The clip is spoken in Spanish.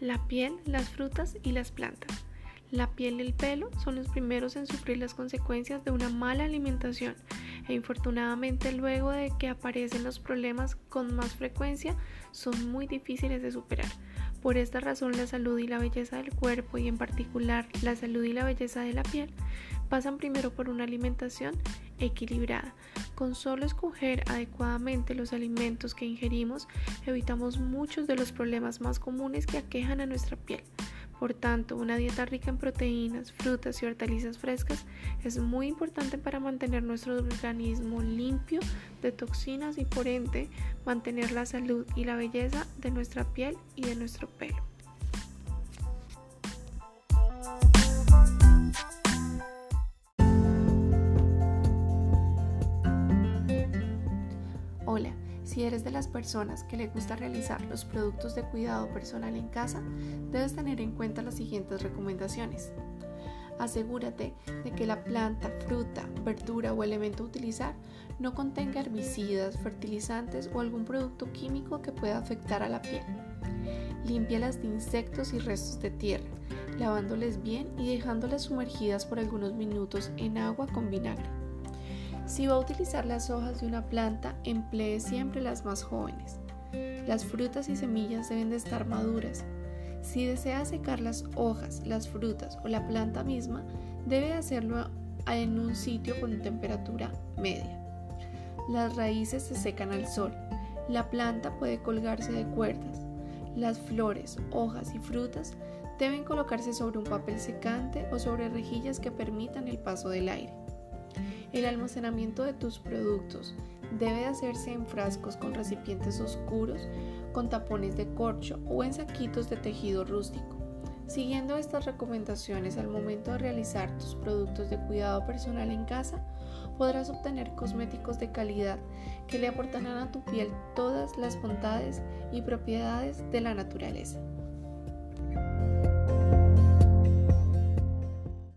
la piel, las frutas y las plantas. La piel y el pelo son los primeros en sufrir las consecuencias de una mala alimentación e infortunadamente luego de que aparecen los problemas con más frecuencia son muy difíciles de superar. Por esta razón la salud y la belleza del cuerpo y en particular la salud y la belleza de la piel pasan primero por una alimentación equilibrada. Con solo escoger adecuadamente los alimentos que ingerimos evitamos muchos de los problemas más comunes que aquejan a nuestra piel. Por tanto, una dieta rica en proteínas, frutas y hortalizas frescas es muy importante para mantener nuestro organismo limpio de toxinas y por ende mantener la salud y la belleza de nuestra piel y de nuestro pelo. Si eres de las personas que le gusta realizar los productos de cuidado personal en casa, debes tener en cuenta las siguientes recomendaciones. Asegúrate de que la planta, fruta, verdura o elemento a utilizar no contenga herbicidas, fertilizantes o algún producto químico que pueda afectar a la piel. Límpialas de insectos y restos de tierra, lavándoles bien y dejándolas sumergidas por algunos minutos en agua con vinagre. Si va a utilizar las hojas de una planta, emplee siempre las más jóvenes. Las frutas y semillas deben de estar maduras. Si desea secar las hojas, las frutas o la planta misma, debe hacerlo en un sitio con temperatura media. Las raíces se secan al sol. La planta puede colgarse de cuerdas. Las flores, hojas y frutas deben colocarse sobre un papel secante o sobre rejillas que permitan el paso del aire. El almacenamiento de tus productos debe hacerse en frascos con recipientes oscuros, con tapones de corcho o en saquitos de tejido rústico. Siguiendo estas recomendaciones al momento de realizar tus productos de cuidado personal en casa, podrás obtener cosméticos de calidad que le aportarán a tu piel todas las bondades y propiedades de la naturaleza.